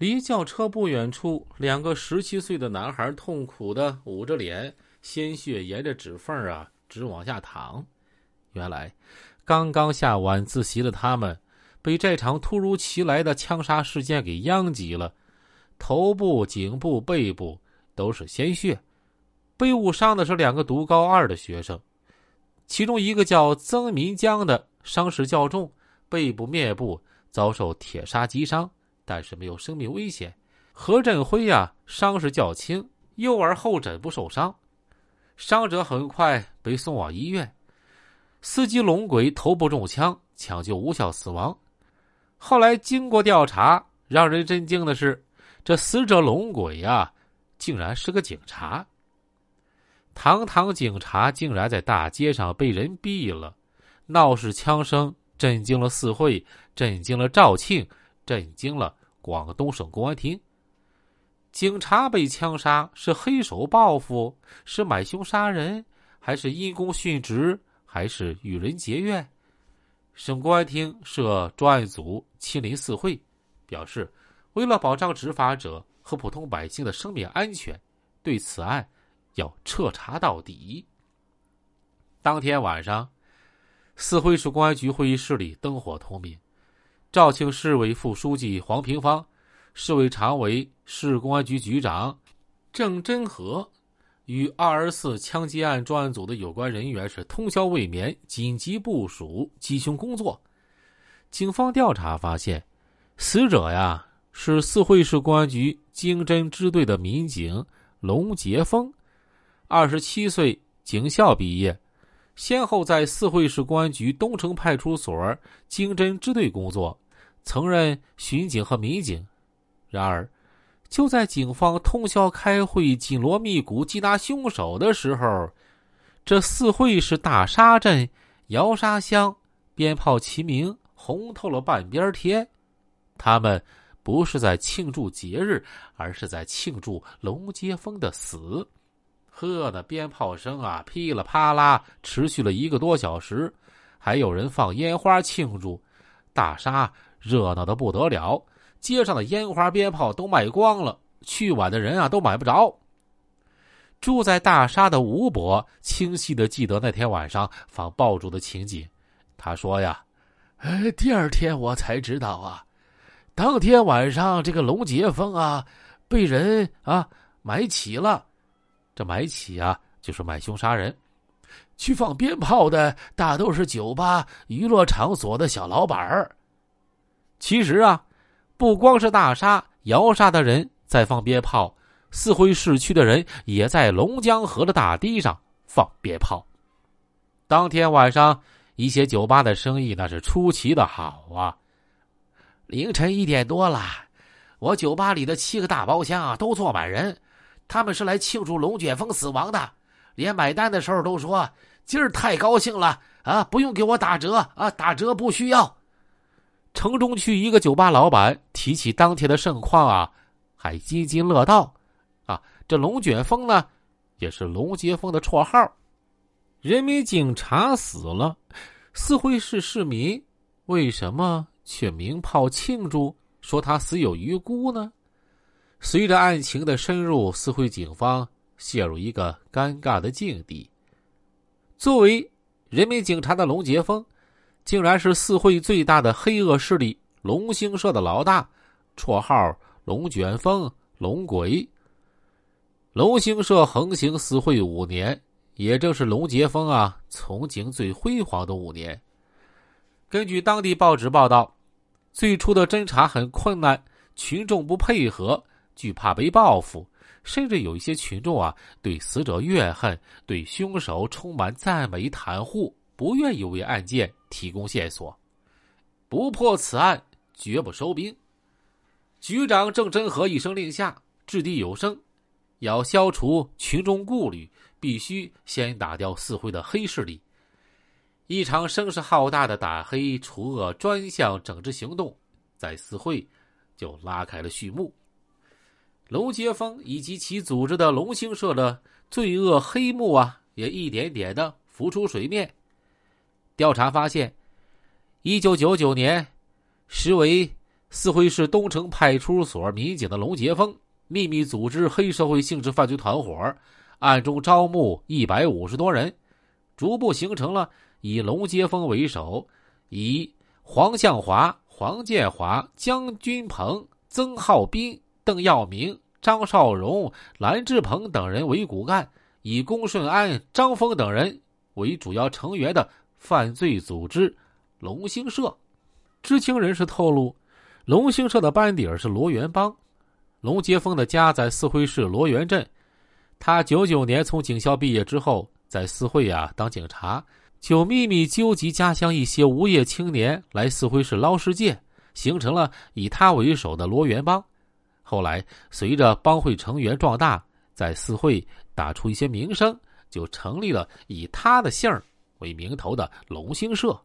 离轿车不远处，两个十七岁的男孩痛苦的捂着脸，鲜血沿着指缝啊直往下淌。原来，刚刚下晚自习的他们，被这场突如其来的枪杀事件给殃及了，头部、颈部、背部都是鲜血。被误伤的是两个读高二的学生，其中一个叫曾民江的，伤势较重，背部、面部遭受铁砂击伤，但是没有生命危险。何振辉呀，伤势较轻，右耳后枕部受伤，伤者很快被送往医院。司机龙鬼头部中枪，抢救无效死亡。后来经过调查，让人震惊的是，这死者龙鬼呀，竟然是个警察。堂堂警察竟然在大街上被人毙了，闹市枪声震惊了四会，震惊了肇庆，震惊了广东省公安厅。警察被枪杀是黑手报复，是买凶杀人，还是因公殉职，还是与人结怨？省公安厅设专案组亲临四会，表示为了保障执法者和普通百姓的生命安全，对此案。要彻查到底。当天晚上，四会市公安局会议室里灯火通明。肇庆市委副书记黄平方、市委常委、市公安局局长郑真和与二十四枪击案专案组的有关人员是通宵未眠，紧急部署缉凶工作。警方调查发现，死者呀是四会市公安局经侦支队的民警龙杰峰。二十七岁，警校毕业，先后在四会市公安局东城派出所经侦支队工作，曾任巡警和民警。然而，就在警方通宵开会、紧锣密鼓缉拿凶手的时候，这四会市大沙镇摇沙乡鞭炮齐鸣，红透了半边天。他们不是在庆祝节日，而是在庆祝龙接风的死。呵，那鞭炮声啊，噼里啪啦，持续了一个多小时，还有人放烟花庆祝，大沙热闹的不得了，街上的烟花鞭炮都卖光了，去晚的人啊都买不着。住在大沙的吴伯清晰的记得那天晚上放爆竹的情景，他说呀：“哎，第二天我才知道啊，当天晚上这个龙杰峰啊，被人啊买起了。”这买起啊，就是买凶杀人，去放鞭炮的大都是酒吧、娱乐场所的小老板儿。其实啊，不光是大沙、摇沙的人在放鞭炮，四会市区的人也在龙江河的大堤上放鞭炮。当天晚上，一些酒吧的生意那是出奇的好啊。凌晨一点多了，我酒吧里的七个大包厢啊都坐满人。他们是来庆祝龙卷风死亡的，连买单的时候都说：“今儿太高兴了啊，不用给我打折啊，打折不需要。”城中区一个酒吧老板提起当天的盛况啊，还津津乐道：“啊，这龙卷风呢，也是龙杰峰的绰号。”人民警察死了，四会市市民为什么却鸣炮庆祝，说他死有余辜呢？随着案情的深入，四会警方陷入一个尴尬的境地。作为人民警察的龙杰峰，竟然是四会最大的黑恶势力龙兴社的老大，绰号“龙卷风”“龙鬼”。龙兴社横行四会五年，也正是龙杰峰啊从警最辉煌的五年。根据当地报纸报道，最初的侦查很困难，群众不配合。惧怕被报复，甚至有一些群众啊，对死者怨恨，对凶手充满赞美袒护，不愿意为案件提供线索。不破此案，绝不收兵。局长郑真和一声令下，掷地有声，要消除群众顾虑，必须先打掉四会的黑势力。一场声势浩大的打黑除恶专项整治行动，在四会就拉开了序幕。龙杰峰以及其组织的龙兴社的罪恶黑幕啊，也一点点的浮出水面。调查发现，一九九九年，时为四会市东城派出所民警的龙杰峰秘密组织黑社会性质犯罪团伙，暗中招募一百五十多人，逐步形成了以龙杰峰为首，以黄向华、黄建华、江军鹏、曾浩斌、邓耀明、张少荣、蓝志鹏等人为骨干，以龚顺安、张峰等人为主要成员的犯罪组织龙兴社。知情人士透露。龙兴社的班底儿是罗元帮，龙杰峰的家在四会市罗源镇。他九九年从警校毕业之后，在四会啊当警察，就秘密纠集家乡一些无业青年来四会市捞世界，形成了以他为首的罗源帮。后来随着帮会成员壮大，在四会打出一些名声，就成立了以他的姓儿为名头的龙兴社。